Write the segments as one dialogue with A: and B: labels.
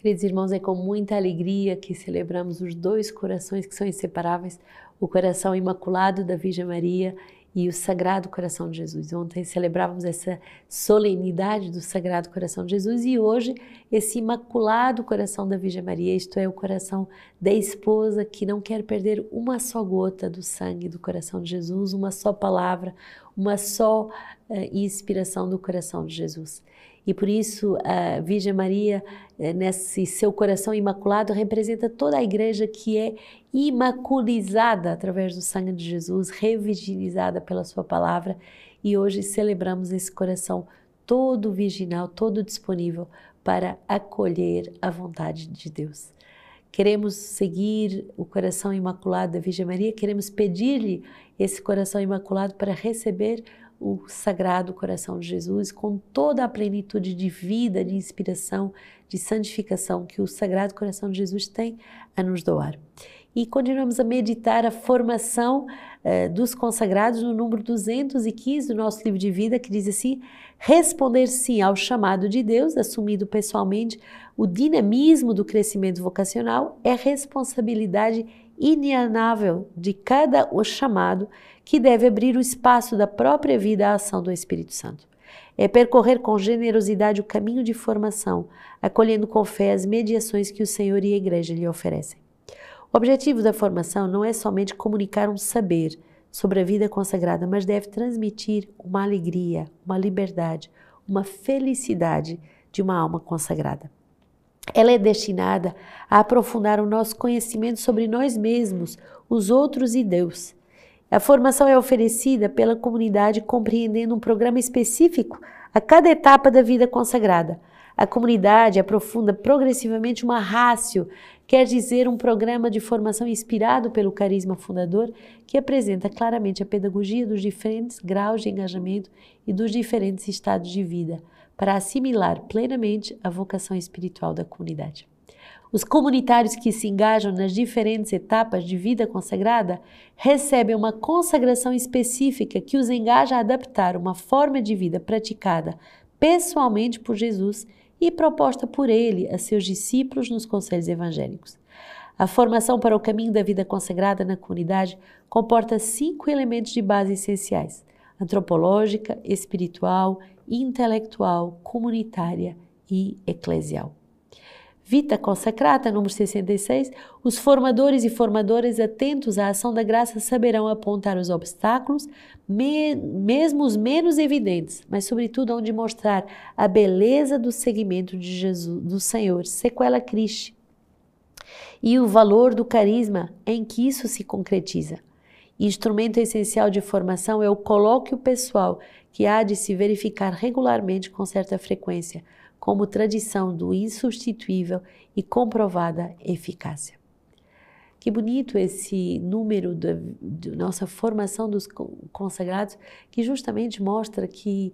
A: Queridos irmãos, é com muita alegria que celebramos os dois corações que são inseparáveis, o coração imaculado da Virgem Maria e o Sagrado Coração de Jesus. Ontem celebrávamos essa solenidade do Sagrado Coração de Jesus e hoje esse Imaculado Coração da Virgem Maria, isto é, o coração da esposa que não quer perder uma só gota do sangue do coração de Jesus, uma só palavra, uma só uh, inspiração do coração de Jesus. E por isso a Virgem Maria, eh, nesse seu coração imaculado, representa toda a igreja que é imaculizada através do sangue de Jesus, revirginizada pela sua palavra. E hoje celebramos esse coração todo virginal, todo disponível para acolher a vontade de Deus. Queremos seguir o coração imaculado da Virgem Maria, queremos pedir-lhe esse coração imaculado para receber o Sagrado Coração de Jesus com toda a plenitude de vida, de inspiração, de santificação que o Sagrado Coração de Jesus tem a nos doar. E continuamos a meditar a formação eh, dos consagrados no número 215 do nosso livro de vida, que diz assim: responder sim ao chamado de Deus, assumido pessoalmente, o dinamismo do crescimento vocacional é responsabilidade inalienável de cada o chamado que deve abrir o espaço da própria vida à ação do Espírito Santo. É percorrer com generosidade o caminho de formação, acolhendo com fé as mediações que o Senhor e a Igreja lhe oferecem. O objetivo da formação não é somente comunicar um saber sobre a vida consagrada, mas deve transmitir uma alegria, uma liberdade, uma felicidade de uma alma consagrada. Ela é destinada a aprofundar o nosso conhecimento sobre nós mesmos, os outros e Deus. A formação é oferecida pela comunidade compreendendo um programa específico a cada etapa da vida consagrada. A comunidade aprofunda progressivamente uma rácio, quer dizer, um programa de formação inspirado pelo carisma fundador que apresenta claramente a pedagogia dos diferentes graus de engajamento e dos diferentes estados de vida para assimilar plenamente a vocação espiritual da comunidade. Os comunitários que se engajam nas diferentes etapas de vida consagrada recebem uma consagração específica que os engaja a adaptar uma forma de vida praticada pessoalmente por Jesus e proposta por ele a seus discípulos nos conselhos evangélicos. A formação para o caminho da vida consagrada na comunidade comporta cinco elementos de base essenciais: antropológica, espiritual, intelectual, comunitária e eclesial. Vita Consacrata, número 66, os formadores e formadoras atentos à ação da graça saberão apontar os obstáculos, me, mesmo os menos evidentes, mas sobretudo onde mostrar a beleza do seguimento de Jesus, do Senhor, sequela Cristo, e o valor do carisma em que isso se concretiza. Instrumento essencial de formação é o colóquio pessoal que há de se verificar regularmente com certa frequência, como tradição do insubstituível e comprovada eficácia. Que bonito esse número da nossa formação dos consagrados, que justamente mostra que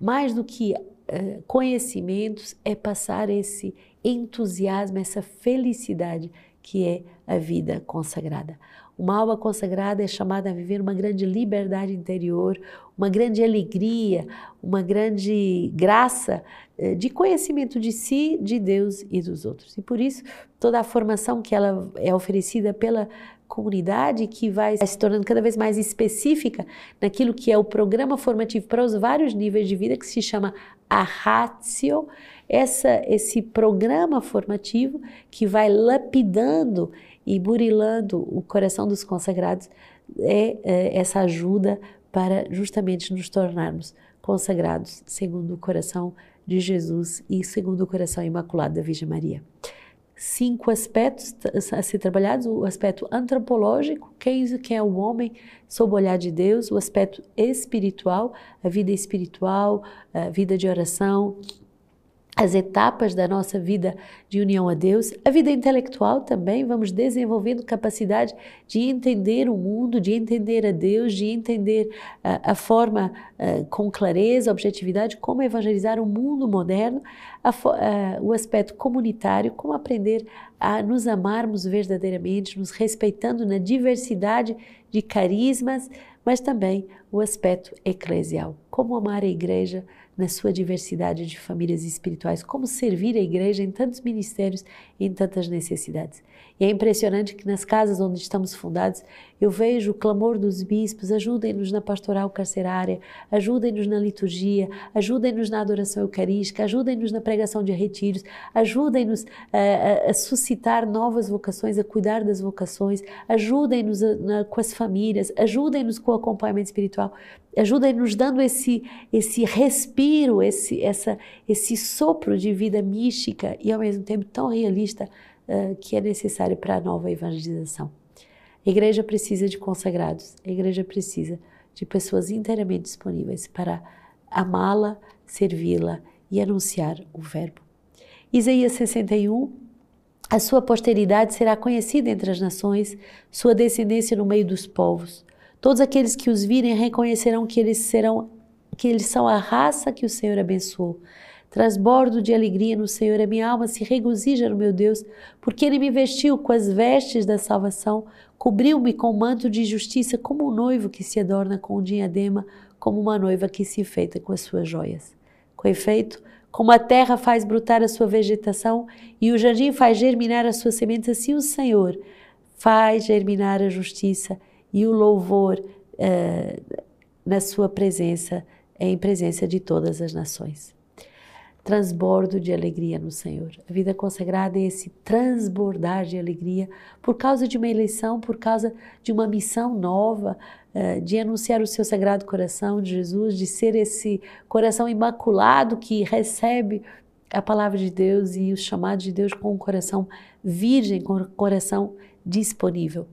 A: mais do que uh, conhecimentos é passar esse entusiasmo, essa felicidade que é a vida consagrada. Uma alma consagrada é chamada a viver uma grande liberdade interior, uma grande alegria, uma grande graça eh, de conhecimento de si, de Deus e dos outros. E por isso, toda a formação que ela é oferecida pela comunidade, que vai se tornando cada vez mais específica naquilo que é o programa formativo para os vários níveis de vida, que se chama a Ratio, essa, esse programa formativo que vai lapidando e burilando o coração dos consagrados é, é essa ajuda para justamente nos tornarmos consagrados segundo o coração de Jesus e segundo o coração imaculado da Virgem Maria. Cinco aspectos a ser trabalhados: o aspecto antropológico, quem, quem é o homem sob o olhar de Deus, o aspecto espiritual, a vida espiritual, a vida de oração, as etapas da nossa vida de união a Deus, a vida intelectual também, vamos desenvolvendo capacidade de entender o mundo, de entender a Deus, de entender uh, a forma uh, com clareza, objetividade, como evangelizar o mundo moderno, a, uh, o aspecto comunitário, como aprender a nos amarmos verdadeiramente, nos respeitando na diversidade de carismas, mas também o aspecto eclesial, como amar a igreja na sua diversidade de famílias espirituais, como servir a igreja em tantos ministérios e em tantas necessidades. E é impressionante que nas casas onde estamos fundados, eu vejo o clamor dos bispos: ajudem-nos na pastoral carcerária, ajudem-nos na liturgia, ajudem-nos na adoração eucarística, ajudem-nos na pregação de retiros, ajudem-nos a, a, a, suscitar novas vocações, a cuidar das vocações, ajudem-nos com as famílias, ajudem-nos com o acompanhamento espiritual ajuda-nos dando esse, esse respiro, esse, essa, esse sopro de vida mística e ao mesmo tempo tão realista uh, que é necessário para a nova evangelização. A igreja precisa de consagrados, a igreja precisa de pessoas inteiramente disponíveis para amá-la, servi-la e anunciar o Verbo. Isaías 61 a sua posteridade será conhecida entre as nações, sua descendência no meio dos povos. Todos aqueles que os virem reconhecerão que eles serão que eles são a raça que o Senhor abençoou. Transbordo de alegria no Senhor, a minha alma se regozija no meu Deus, porque ele me vestiu com as vestes da salvação, cobriu-me com o manto de justiça, como um noivo que se adorna com um diadema, como uma noiva que se enfeita com as suas joias. Com efeito, como a terra faz brotar a sua vegetação e o jardim faz germinar as suas sementes, assim o Senhor faz germinar a justiça e o louvor uh, na sua presença, em presença de todas as nações. Transbordo de alegria no Senhor. A vida consagrada é esse transbordar de alegria por causa de uma eleição, por causa de uma missão nova, uh, de anunciar o seu sagrado coração de Jesus, de ser esse coração imaculado que recebe a palavra de Deus e os chamados de Deus com o coração virgem, com o coração disponível.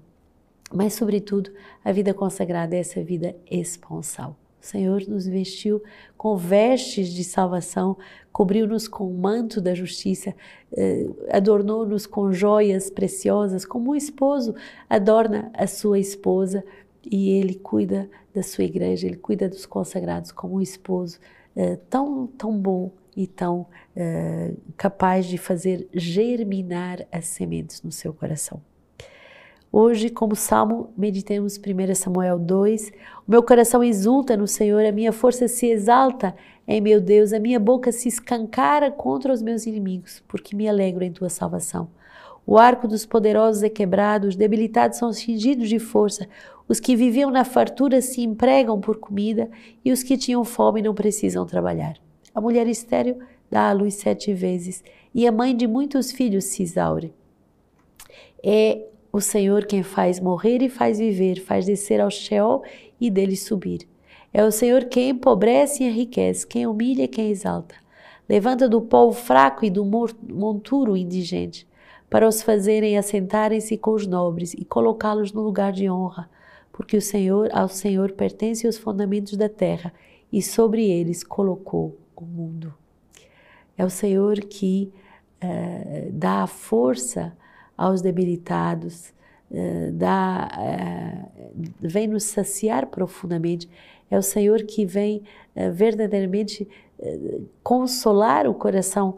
A: Mas, sobretudo, a vida consagrada é essa vida esponsal. O Senhor nos vestiu com vestes de salvação, cobriu-nos com o manto da justiça, eh, adornou-nos com joias preciosas, como um esposo adorna a sua esposa e ele cuida da sua igreja, ele cuida dos consagrados como um esposo eh, tão, tão bom e tão eh, capaz de fazer germinar as sementes no seu coração. Hoje, como salmo, meditemos 1 Samuel 2. O meu coração exulta no Senhor, a minha força se exalta em meu Deus, a minha boca se escancara contra os meus inimigos, porque me alegro em tua salvação. O arco dos poderosos é quebrado, os debilitados são cingidos de força, os que viviam na fartura se empregam por comida e os que tinham fome não precisam trabalhar. A mulher estéril dá à luz sete vezes e a mãe de muitos filhos se exaure. É o Senhor quem faz morrer e faz viver, faz descer ao Sheol e dele subir. É o Senhor quem empobrece e enriquece, quem humilha e quem exalta. Levanta do pó o fraco e do monturo indigente, para os fazerem assentarem-se com os nobres e colocá-los no lugar de honra, porque o Senhor, ao Senhor pertencem os fundamentos da terra e sobre eles colocou o mundo. É o Senhor que uh, dá a força aos debilitados, uh, dá, uh, vem nos saciar profundamente. É o Senhor que vem uh, verdadeiramente consolar o coração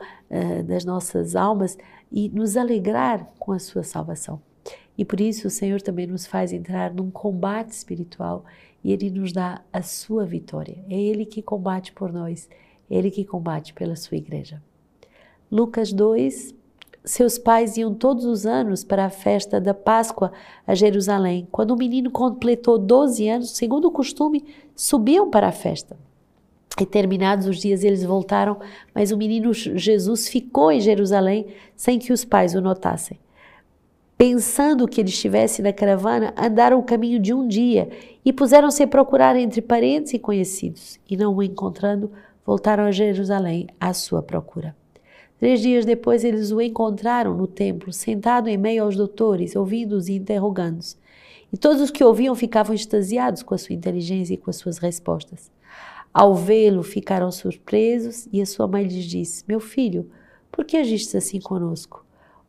A: das nossas almas e nos alegrar com a sua salvação. E por isso o Senhor também nos faz entrar num combate espiritual e Ele nos dá a sua vitória. É Ele que combate por nós, é Ele que combate pela sua igreja. Lucas 2, seus pais iam todos os anos para a festa da Páscoa a Jerusalém. Quando o menino completou 12 anos, segundo o costume, subiam para a festa. E terminados os dias, eles voltaram, mas o menino Jesus ficou em Jerusalém sem que os pais o notassem. Pensando que ele estivesse na caravana, andaram o caminho de um dia e puseram-se a procurar entre parentes e conhecidos. E não o encontrando, voltaram a Jerusalém à sua procura. Três dias depois, eles o encontraram no templo, sentado em meio aos doutores, ouvindo-os e interrogando-os. E todos os que ouviam ficavam extasiados com a sua inteligência e com as suas respostas. Ao vê-lo, ficaram surpresos e a sua mãe lhes disse: Meu filho, por que agiste assim conosco?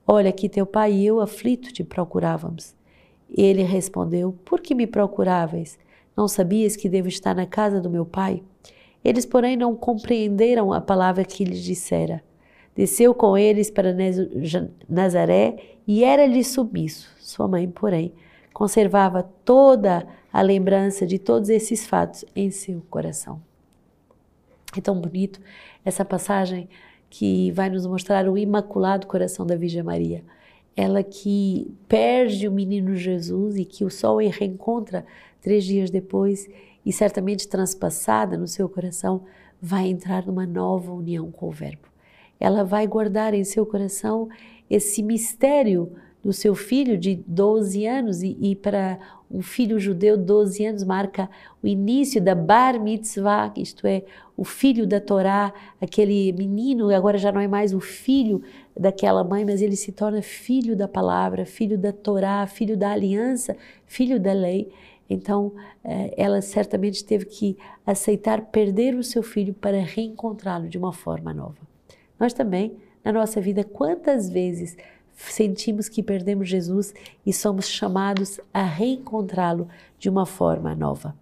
A: Olha que teu pai e eu aflito te procurávamos. Ele respondeu: Por que me procuráveis? Não sabias que devo estar na casa do meu pai? Eles, porém, não compreenderam a palavra que lhes dissera. Desceu com eles para Nazaré e era-lhe submisso. Sua mãe, porém, conservava toda a lembrança de todos esses fatos em seu coração. É tão bonito essa passagem que vai nos mostrar o imaculado coração da Virgem Maria. Ela que perde o menino Jesus e que o sol reencontra três dias depois e certamente transpassada no seu coração, vai entrar numa nova união com o Verbo. Ela vai guardar em seu coração esse mistério do seu filho de 12 anos e, e para um filho judeu, 12 anos marca o início da Bar Mitzvah, isto é, o filho da Torá, aquele menino, agora já não é mais o filho daquela mãe, mas ele se torna filho da palavra, filho da Torá, filho da aliança, filho da lei. Então, eh, ela certamente teve que aceitar perder o seu filho para reencontrá-lo de uma forma nova. Nós também, na nossa vida, quantas vezes sentimos que perdemos Jesus e somos chamados a reencontrá-lo de uma forma nova.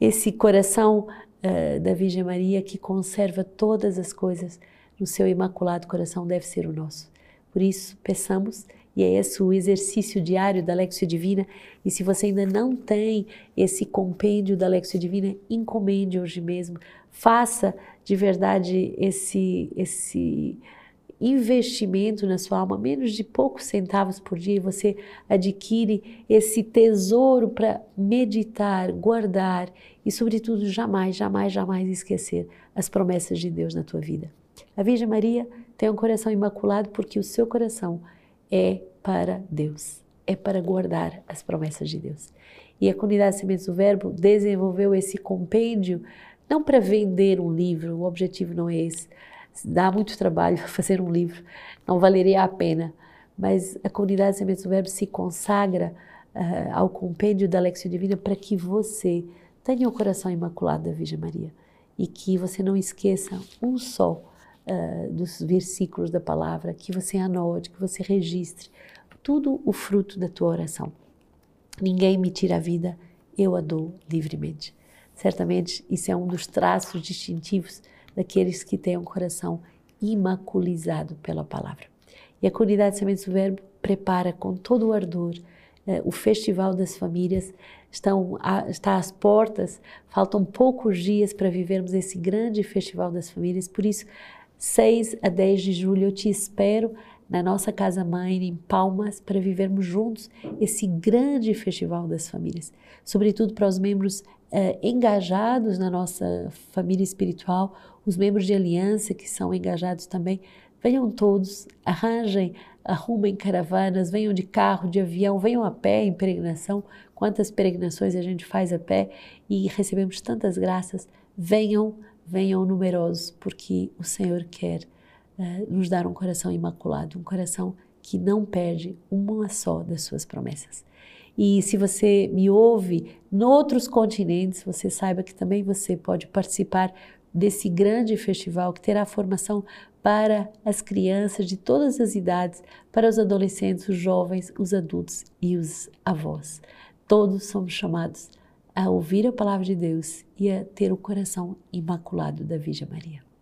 A: Esse coração uh, da Virgem Maria que conserva todas as coisas no seu imaculado coração deve ser o nosso. Por isso, peçamos, e é esse o exercício diário da Lexio Divina. E se você ainda não tem esse compêndio da Lexio Divina, encomende hoje mesmo. Faça de verdade esse, esse investimento na sua alma, menos de poucos centavos por dia, e você adquire esse tesouro para meditar, guardar e, sobretudo, jamais, jamais, jamais esquecer as promessas de Deus na tua vida. A Virgem Maria tem um coração imaculado porque o seu coração é para Deus, é para guardar as promessas de Deus. E a comunidade Sementes do Verbo desenvolveu esse compêndio não para vender um livro, o objetivo não é esse, dá muito trabalho fazer um livro, não valeria a pena. Mas a comunidade Sementes do Verbo se consagra uh, ao compêndio da Lexio Divina para que você tenha o coração imaculado da Virgem Maria e que você não esqueça um só uh, dos versículos da palavra, que você anote, que você registre tudo o fruto da tua oração. Ninguém me tira a vida, eu a dou livremente. Certamente isso é um dos traços distintivos daqueles que têm um coração imaculizado pela palavra. E a comunidade Sementes do Verbo prepara com todo o ardor eh, o Festival das Famílias. Estão a, está às portas, faltam poucos dias para vivermos esse grande Festival das Famílias, por isso, 6 a 10 de julho, eu te espero na nossa casa mãe em Palmas para vivermos juntos esse grande festival das famílias, sobretudo para os membros eh, engajados na nossa família espiritual, os membros de aliança que são engajados também, venham todos, arranjem, arrumem caravanas, venham de carro, de avião, venham a pé em peregrinação. Quantas peregrinações a gente faz a pé e recebemos tantas graças. Venham, venham numerosos, porque o Senhor quer uh, nos dar um coração imaculado, um coração que não perde uma só das suas promessas. E se você me ouve em outros continentes, você saiba que também você pode participar desse grande festival que terá formação para as crianças de todas as idades, para os adolescentes, os jovens, os adultos e os avós. Todos somos chamados a ouvir a palavra de Deus e a ter o coração imaculado da Virgem Maria.